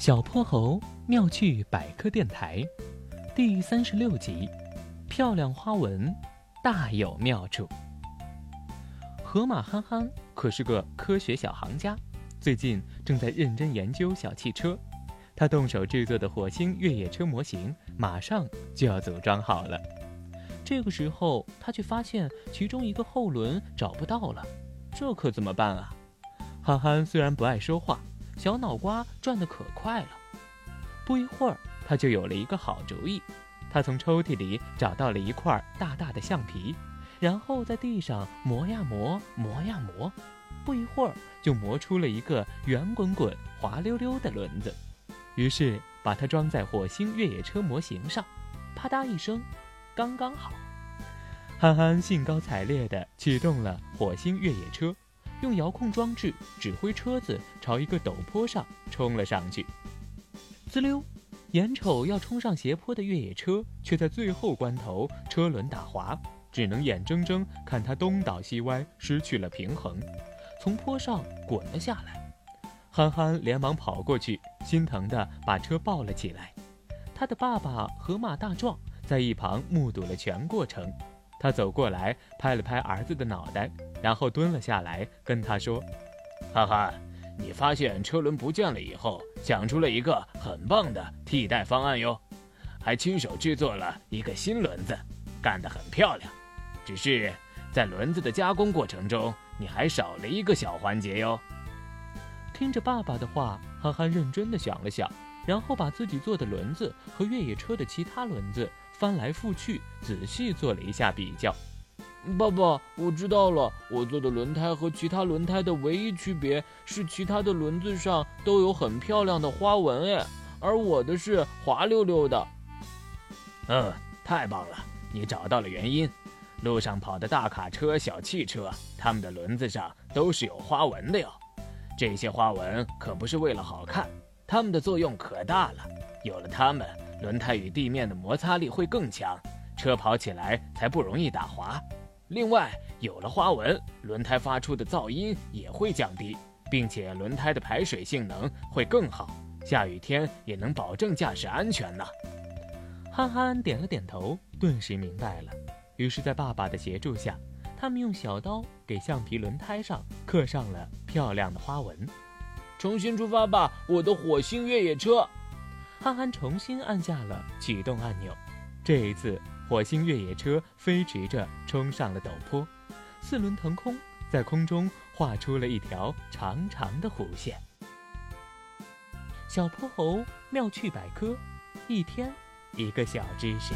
小泼猴妙趣百科电台，第三十六集：漂亮花纹大有妙处。河马憨憨可是个科学小行家，最近正在认真研究小汽车。他动手制作的火星越野车模型马上就要组装好了。这个时候，他却发现其中一个后轮找不到了，这可怎么办啊？憨憨虽然不爱说话。小脑瓜转得可快了，不一会儿，他就有了一个好主意。他从抽屉里找到了一块大大的橡皮，然后在地上磨呀磨，磨呀磨，不一会儿就磨出了一个圆滚滚、滑溜溜的轮子。于是把它装在火星越野车模型上，啪嗒一声，刚刚好。憨憨兴高采烈地启动了火星越野车。用遥控装置指挥车子朝一个陡坡上冲了上去，滋溜！眼瞅要冲上斜坡的越野车，却在最后关头车轮打滑，只能眼睁睁看它东倒西歪，失去了平衡，从坡上滚了下来。憨憨连忙跑过去，心疼地把车抱了起来。他的爸爸河马大壮在一旁目睹了全过程，他走过来拍了拍儿子的脑袋。然后蹲了下来，跟他说：“哈哈，你发现车轮不见了以后，想出了一个很棒的替代方案哟，还亲手制作了一个新轮子，干得很漂亮。只是在轮子的加工过程中，你还少了一个小环节哟。”听着爸爸的话，憨憨认真的想了想，然后把自己做的轮子和越野车的其他轮子翻来覆去，仔细做了一下比较。爸爸，我知道了。我做的轮胎和其他轮胎的唯一区别是，其他的轮子上都有很漂亮的花纹，哎，而我的是滑溜溜的。嗯，太棒了，你找到了原因。路上跑的大卡车、小汽车，它们的轮子上都是有花纹的哟。这些花纹可不是为了好看，它们的作用可大了。有了它们，轮胎与地面的摩擦力会更强，车跑起来才不容易打滑。另外，有了花纹，轮胎发出的噪音也会降低，并且轮胎的排水性能会更好，下雨天也能保证驾驶安全呢。憨憨点了点头，顿时明白了。于是，在爸爸的协助下，他们用小刀给橡皮轮胎上刻上了漂亮的花纹。重新出发吧，我的火星越野车！憨憨重新按下了启动按钮，这一次。火星越野车飞驰着冲上了陡坡，四轮腾空，在空中画出了一条长长的弧线。小泼猴妙趣百科，一天一个小知识。